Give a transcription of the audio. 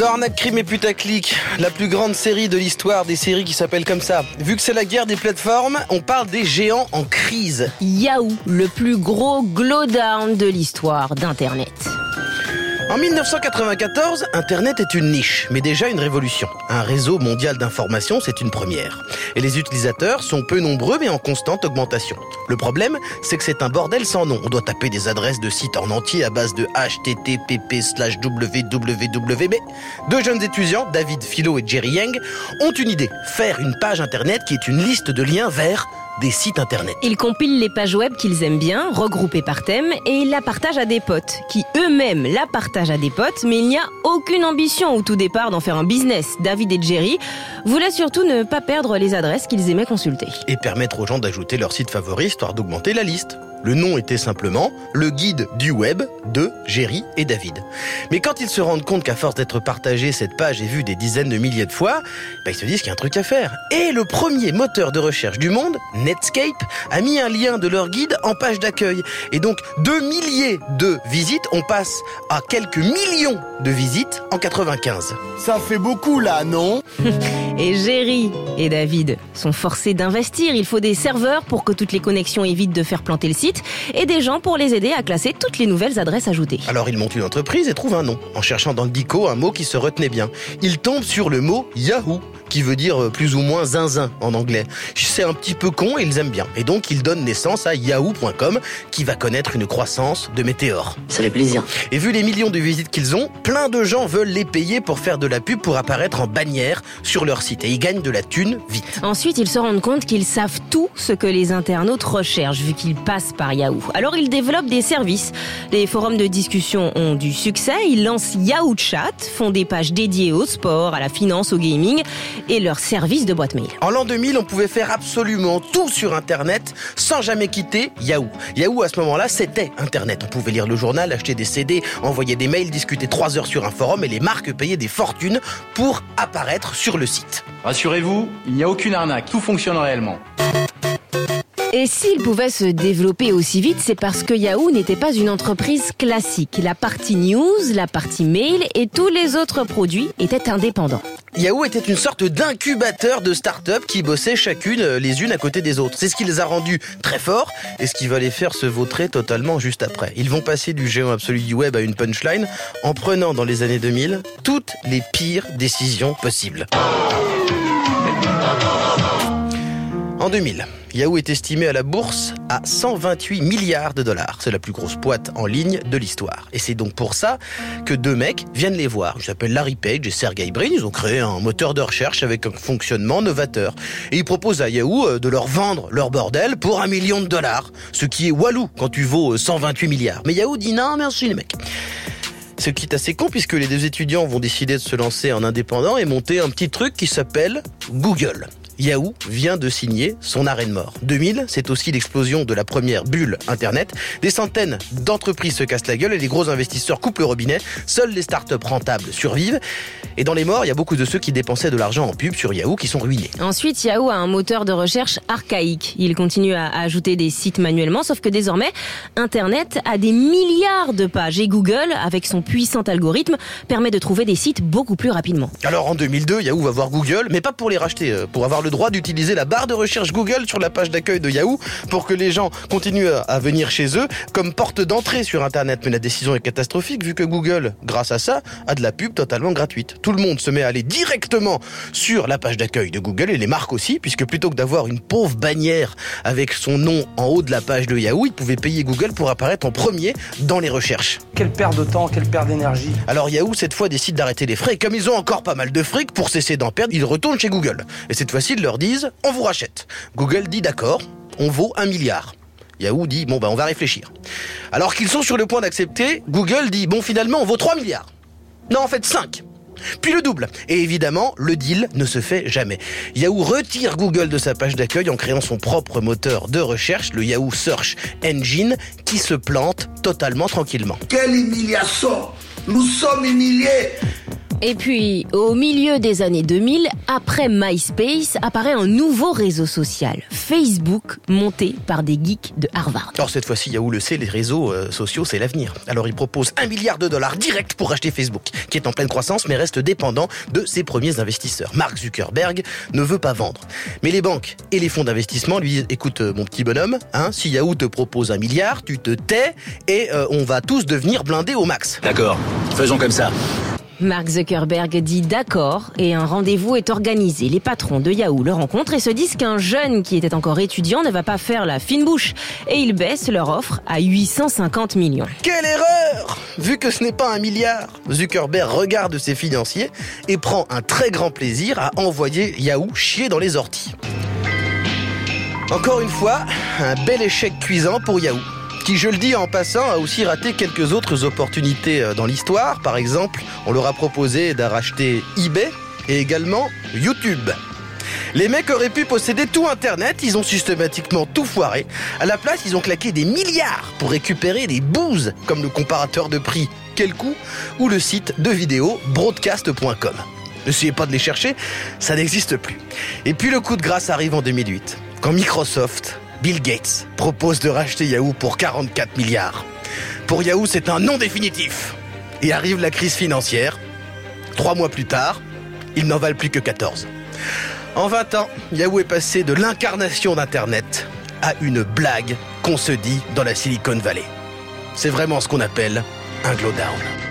Dans Arnaque, Crime et Putaclic, la plus grande série de l'histoire des séries qui s'appelle comme ça. Vu que c'est la guerre des plateformes, on parle des géants en crise. Yahoo, le plus gros glowdown de l'histoire d'Internet. En 1994, Internet est une niche, mais déjà une révolution. Un réseau mondial d'information, c'est une première. Et les utilisateurs sont peu nombreux, mais en constante augmentation. Le problème, c'est que c'est un bordel sans nom. On doit taper des adresses de sites en entier à base de http slash www. Deux jeunes étudiants, David Philo et Jerry Yang, ont une idée. Faire une page Internet qui est une liste de liens vers des sites internet. Ils compilent les pages web qu'ils aiment bien, regroupées par thème, et ils la partagent à des potes, qui eux-mêmes la partagent à des potes, mais il n'y a aucune ambition au tout départ d'en faire un business. David et Jerry voulaient surtout ne pas perdre les adresses qu'ils aimaient consulter. Et permettre aux gens d'ajouter leur site favori histoire d'augmenter la liste. Le nom était simplement le guide du web de Jerry et David. Mais quand ils se rendent compte qu'à force d'être partagé, cette page est vue des dizaines de milliers de fois, bah, ils se disent qu'il y a un truc à faire. Et le premier moteur de recherche du monde, Netscape, a mis un lien de leur guide en page d'accueil. Et donc, deux milliers de visites, on passe à quelques millions de visites en 95. Ça fait beaucoup là, non? Et Jerry et David sont forcés d'investir. Il faut des serveurs pour que toutes les connexions évitent de faire planter le site et des gens pour les aider à classer toutes les nouvelles adresses ajoutées. Alors ils montent une entreprise et trouvent un nom, en cherchant dans le dico un mot qui se retenait bien. Ils tombent sur le mot Yahoo qui veut dire euh, plus ou moins zinzin en anglais. C'est un petit peu con et ils aiment bien. Et donc ils donnent naissance à yahoo.com qui va connaître une croissance de météore. Ça fait plaisir. Et vu les millions de visites qu'ils ont, plein de gens veulent les payer pour faire de la pub pour apparaître en bannière sur leur site. Et ils gagnent de la thune vite. Ensuite, ils se rendent compte qu'ils savent tout ce que les internautes recherchent vu qu'ils passent par Yahoo. Alors ils développent des services. Les forums de discussion ont du succès. Ils lancent Yahoo Chat, font des pages dédiées au sport, à la finance, au gaming et leur service de boîte mail. En l'an 2000, on pouvait faire absolument tout sur Internet sans jamais quitter Yahoo. Yahoo, à ce moment-là, c'était Internet. On pouvait lire le journal, acheter des CD, envoyer des mails, discuter trois heures sur un forum et les marques payaient des fortunes pour apparaître sur le site. Rassurez-vous, il n'y a aucune arnaque. Tout fonctionne réellement. Et s'il pouvait se développer aussi vite, c'est parce que Yahoo n'était pas une entreprise classique. La partie news, la partie mail et tous les autres produits étaient indépendants. Yahoo était une sorte d'incubateur de start-up qui bossaient chacune les unes à côté des autres. C'est ce qui les a rendus très forts et ce qui va les faire se vautrer totalement juste après. Ils vont passer du géant absolu du web à une punchline en prenant dans les années 2000 toutes les pires décisions possibles. En 2000, Yahoo est estimé à la bourse à 128 milliards de dollars. C'est la plus grosse boîte en ligne de l'histoire. Et c'est donc pour ça que deux mecs viennent les voir. Ils s'appellent Larry Page et Sergey Brin. Ils ont créé un moteur de recherche avec un fonctionnement novateur. Et ils proposent à Yahoo euh, de leur vendre leur bordel pour un million de dollars. Ce qui est walou quand tu vaux 128 milliards. Mais Yahoo dit non, merci les mecs. Ce qui est assez con puisque les deux étudiants vont décider de se lancer en indépendant et monter un petit truc qui s'appelle Google. Yahoo vient de signer son arrêt de mort. 2000, c'est aussi l'explosion de la première bulle Internet. Des centaines d'entreprises se cassent la gueule et les gros investisseurs coupent le robinet. Seules les startups rentables survivent. Et dans les morts, il y a beaucoup de ceux qui dépensaient de l'argent en pub sur Yahoo qui sont ruinés. Ensuite, Yahoo a un moteur de recherche archaïque. Il continue à ajouter des sites manuellement, sauf que désormais, Internet a des milliards de pages et Google, avec son puissant algorithme, permet de trouver des sites beaucoup plus rapidement. Alors en 2002, Yahoo va voir Google, mais pas pour les racheter, euh, pour avoir le droit d'utiliser la barre de recherche Google sur la page d'accueil de Yahoo pour que les gens continuent à venir chez eux comme porte d'entrée sur Internet. Mais la décision est catastrophique vu que Google, grâce à ça, a de la pub totalement gratuite. Tout le monde se met à aller directement sur la page d'accueil de Google et les marques aussi, puisque plutôt que d'avoir une pauvre bannière avec son nom en haut de la page de Yahoo, ils pouvaient payer Google pour apparaître en premier dans les recherches. Quelle perte de temps, quelle perte d'énergie. Alors Yahoo, cette fois, décide d'arrêter les frais. Comme ils ont encore pas mal de fric, pour cesser d'en perdre, ils retournent chez Google. Et cette fois-ci, ils leur disent, on vous rachète. Google dit d'accord, on vaut un milliard. Yahoo dit, bon, ben, on va réfléchir. Alors qu'ils sont sur le point d'accepter, Google dit, bon, finalement, on vaut 3 milliards. Non, en fait, 5. Puis le double. Et évidemment, le deal ne se fait jamais. Yahoo retire Google de sa page d'accueil en créant son propre moteur de recherche, le Yahoo Search Engine, qui se plante totalement tranquillement. Quelle humiliation Nous sommes humiliés Et puis, au milieu des années 2000, après MySpace, apparaît un nouveau réseau social, Facebook, monté par des geeks de Harvard. Alors cette fois-ci, Yahoo le sait, les réseaux euh, sociaux, c'est l'avenir. Alors il propose un milliard de dollars direct pour acheter Facebook, qui est en pleine croissance mais reste dépendant de ses premiers investisseurs. Mark Zuckerberg ne veut pas vendre. Mais les banques et les fonds d'investissement lui disent, écoute euh, mon petit bonhomme, hein, si Yahoo te propose un milliard, tu te tais et euh, on va tous devenir blindés au max. D'accord, faisons comme ça. Mark Zuckerberg dit d'accord et un rendez-vous est organisé. Les patrons de Yahoo le rencontrent et se disent qu'un jeune qui était encore étudiant ne va pas faire la fine bouche. Et ils baissent leur offre à 850 millions. Quelle erreur Vu que ce n'est pas un milliard, Zuckerberg regarde ses financiers et prend un très grand plaisir à envoyer Yahoo chier dans les orties. Encore une fois, un bel échec cuisant pour Yahoo qui, je le dis en passant, a aussi raté quelques autres opportunités euh, dans l'histoire. Par exemple, on leur a proposé d'arracher eBay et également YouTube. Les mecs auraient pu posséder tout Internet, ils ont systématiquement tout foiré. À la place, ils ont claqué des milliards pour récupérer des bouses, comme le comparateur de prix Quel ou le site de vidéo broadcast.com. N'essayez pas de les chercher, ça n'existe plus. Et puis le coup de grâce arrive en 2008, quand Microsoft Bill Gates propose de racheter Yahoo pour 44 milliards. Pour Yahoo, c'est un non définitif. Et arrive la crise financière. Trois mois plus tard, ils n'en valent plus que 14. En 20 ans, Yahoo est passé de l'incarnation d'Internet à une blague qu'on se dit dans la Silicon Valley. C'est vraiment ce qu'on appelle un glowdown.